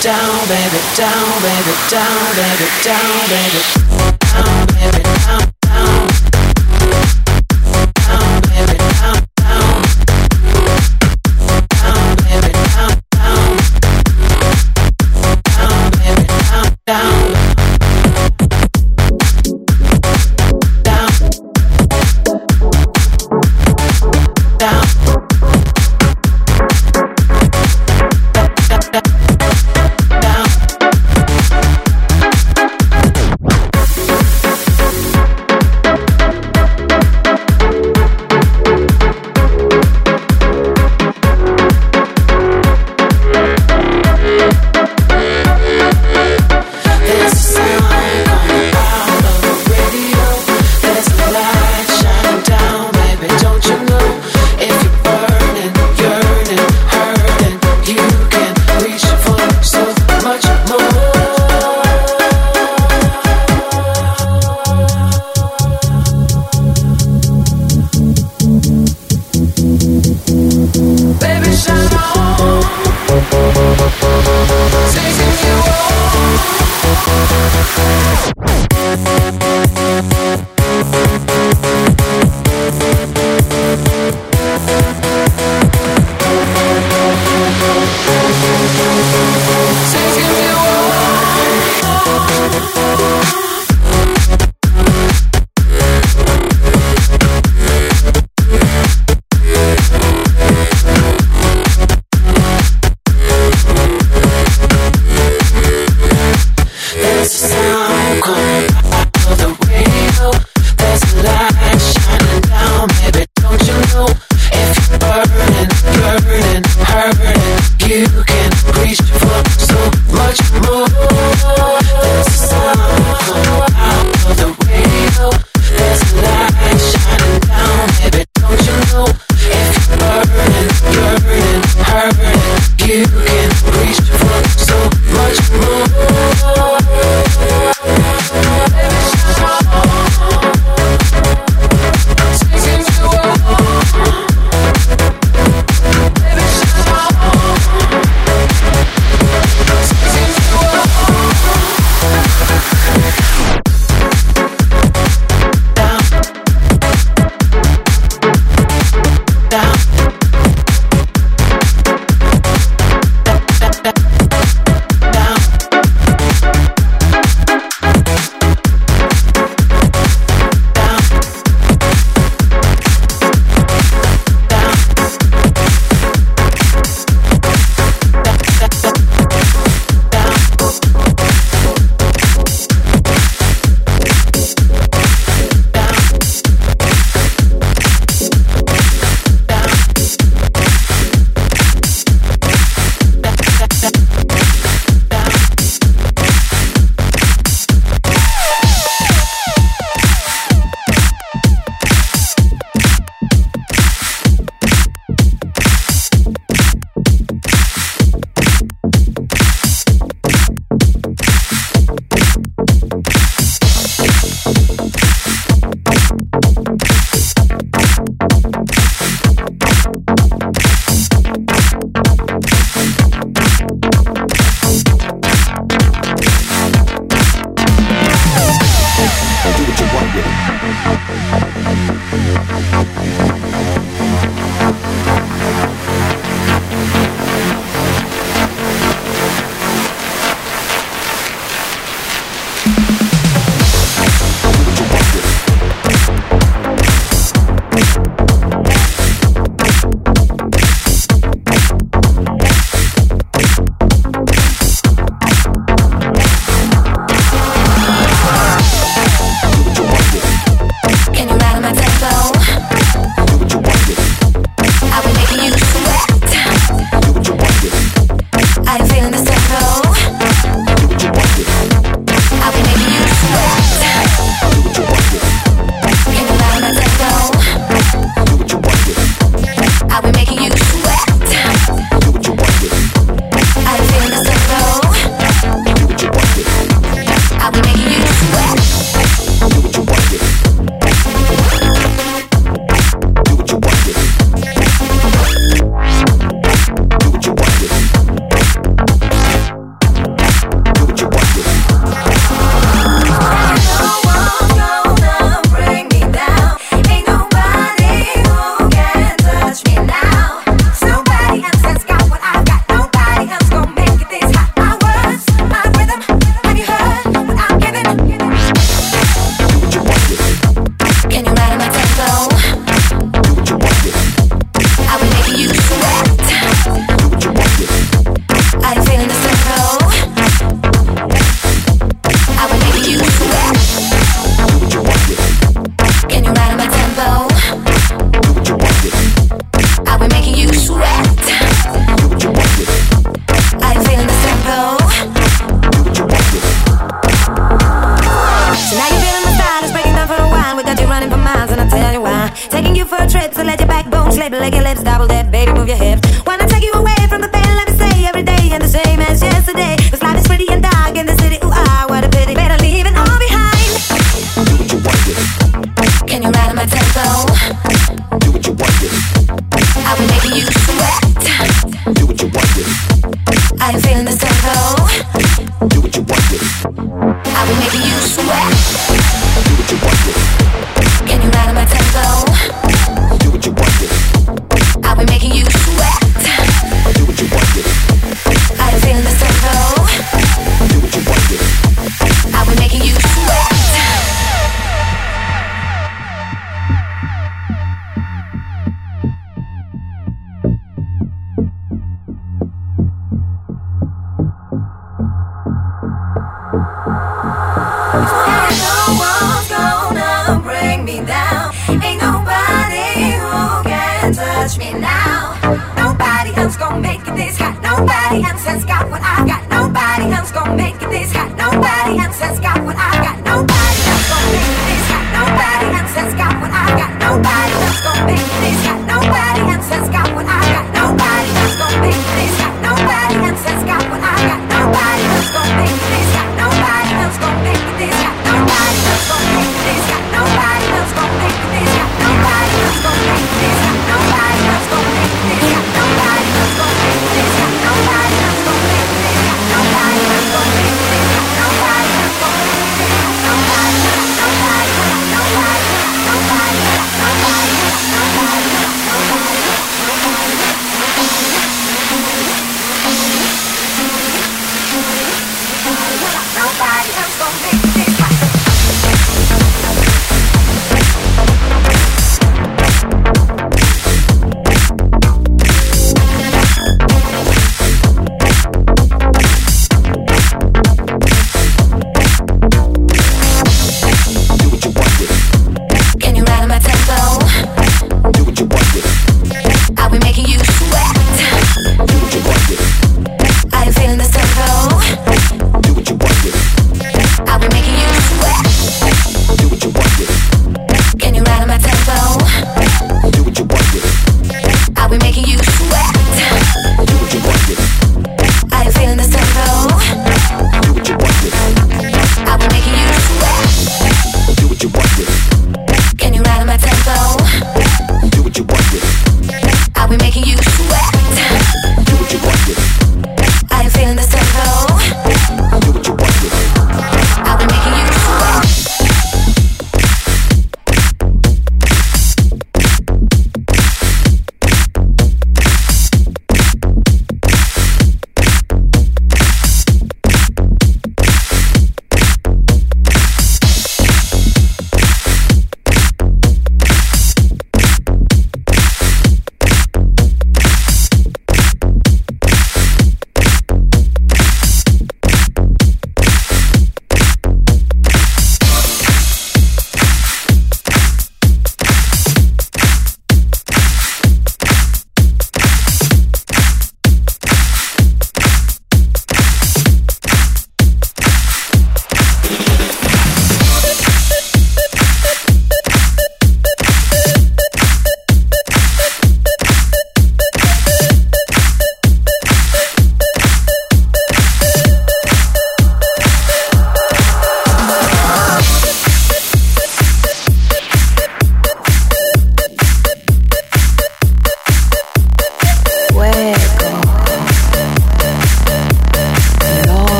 down, baby, down, baby, down, baby, down, baby,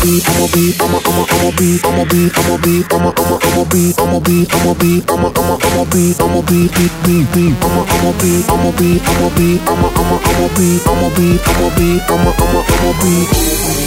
I'ma be, I'ma, I'ma, I'ma be, I'ma be, I'ma be, I'ma, I'ma, I'ma be, I'ma be, I'ma I'ma, I'ma, I'ma be, I'ma be, be, be, be, I'ma, I'ma be, I'ma be, I'ma be, I'ma, I'ma, I'ma I'ma be, I'ma be, I'ma, I'ma, I'ma be.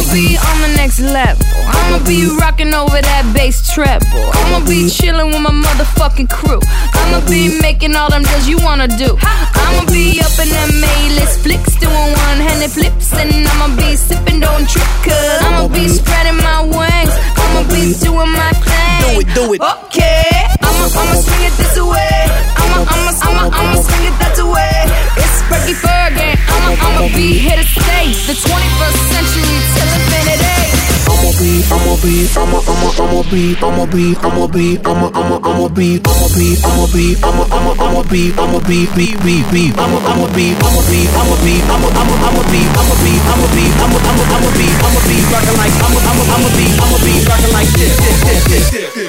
I'ma be on the next level. I'ma be rocking over that bass treble. I'ma be chilling with my motherfucking crew. I'ma be making all them deals you wanna do. I'ma be up in that A-list flicks, doing one-handed flips, and I'ma be sipping, don't trip, cause I'ma be spreading my wings. I'ma be doing my thing. Do it, do it. Okay, I'ma, I'ma swing it this way. I'ma, I'ma, I'ma, I'ma swing it that way. It's Frankie Fergie. I'ma, I'ma be here to stay. The 21st century till infinity. I'ma be, I'ma be, I'ma, I'ma, I'ma be, I'ma be, I'ma be, I'ma, I'ma, I'ma be, I'ma be, I'ma be, I'ma, I'ma, I'ma be, I'ma be, be, be, be, I'ma, I'ma be, I'ma be, I'ma be, I'ma, I'ma, I'ma be, I'ma be, I'ma be, I'ma, I'ma, I'ma be, I'ma be rockin' like, I'ma, I'ma, I'ma be, I'ma be rockin' like this, this, this, this.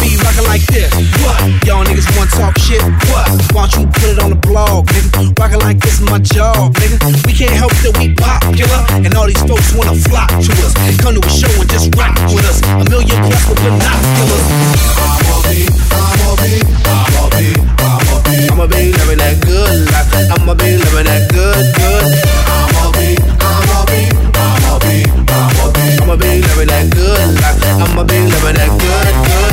Be rockin' like this. What? Y'all niggas wanna talk shit? What? Why don't you put it on the blog, nigga? Rockin' like this is my job, nigga. We can't help that we popular, and all these folks wanna flock to us. Come to a show and just rock with us. A million plus with binoculars. I'ma be, I'ma be, I'ma be, I'ma be. I'ma be living that good life. I'ma be living that good, good. I'ma be, I'ma be, I'ma be, I'ma be. I'ma be living that good life. I'ma be living that good, good.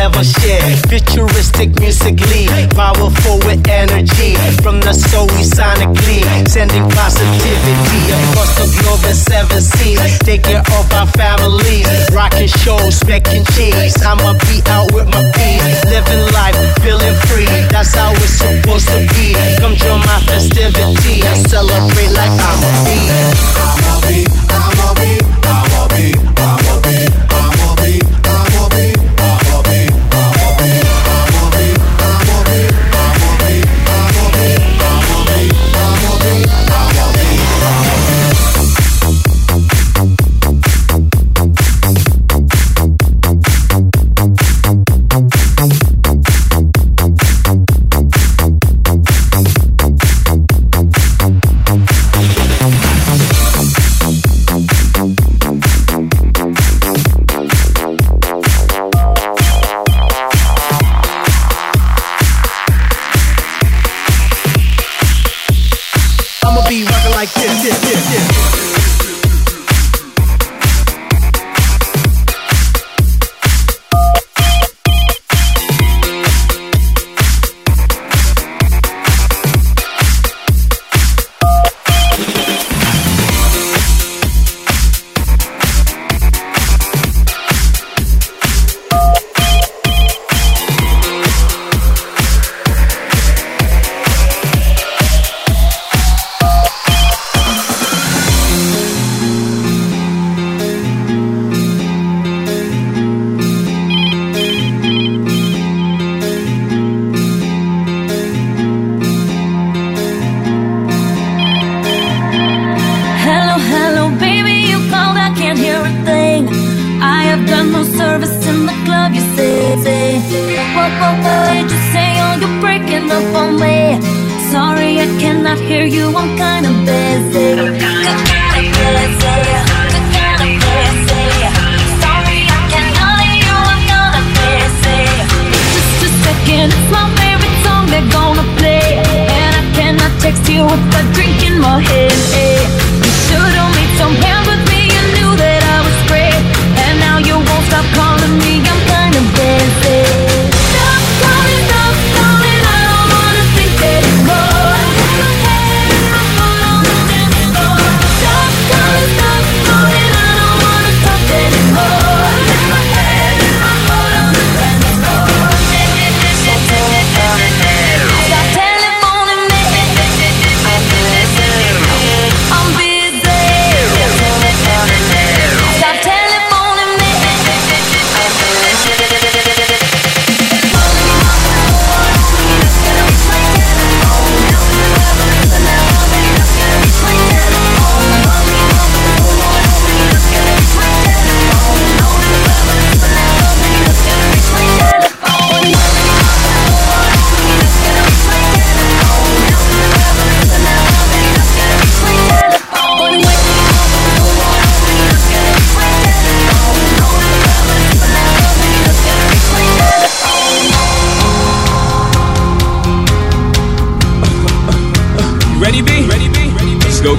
Level shit. Futuristic musically, powerful with energy. From the soul we sonically sending positivity across the globe in seven seas. Take care of our families. Rockin' shows, making cheese. I'ma be out with my peeps. Living life, feeling free. That's how it's supposed to be. Come join my festivity and celebrate like I'm a bee. I'ma be, I'ma be, I'ma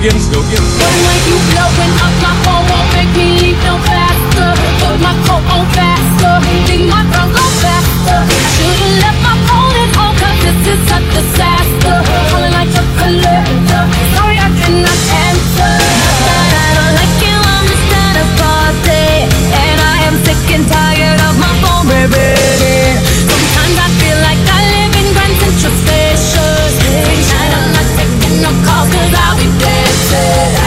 get go it. But when you blowing up my phone, won't make me leave no faster. Put my coat on faster, leave my tongue go faster. Should've left my phone at home, cause this is a disaster. Calling like a collector, sorry I cannot answer. I don't like you, And I am sick and tired of my phone, baby Sometimes I feel like I live in Grand Central Station. I'm not taking no cause I'll be dancing. I'll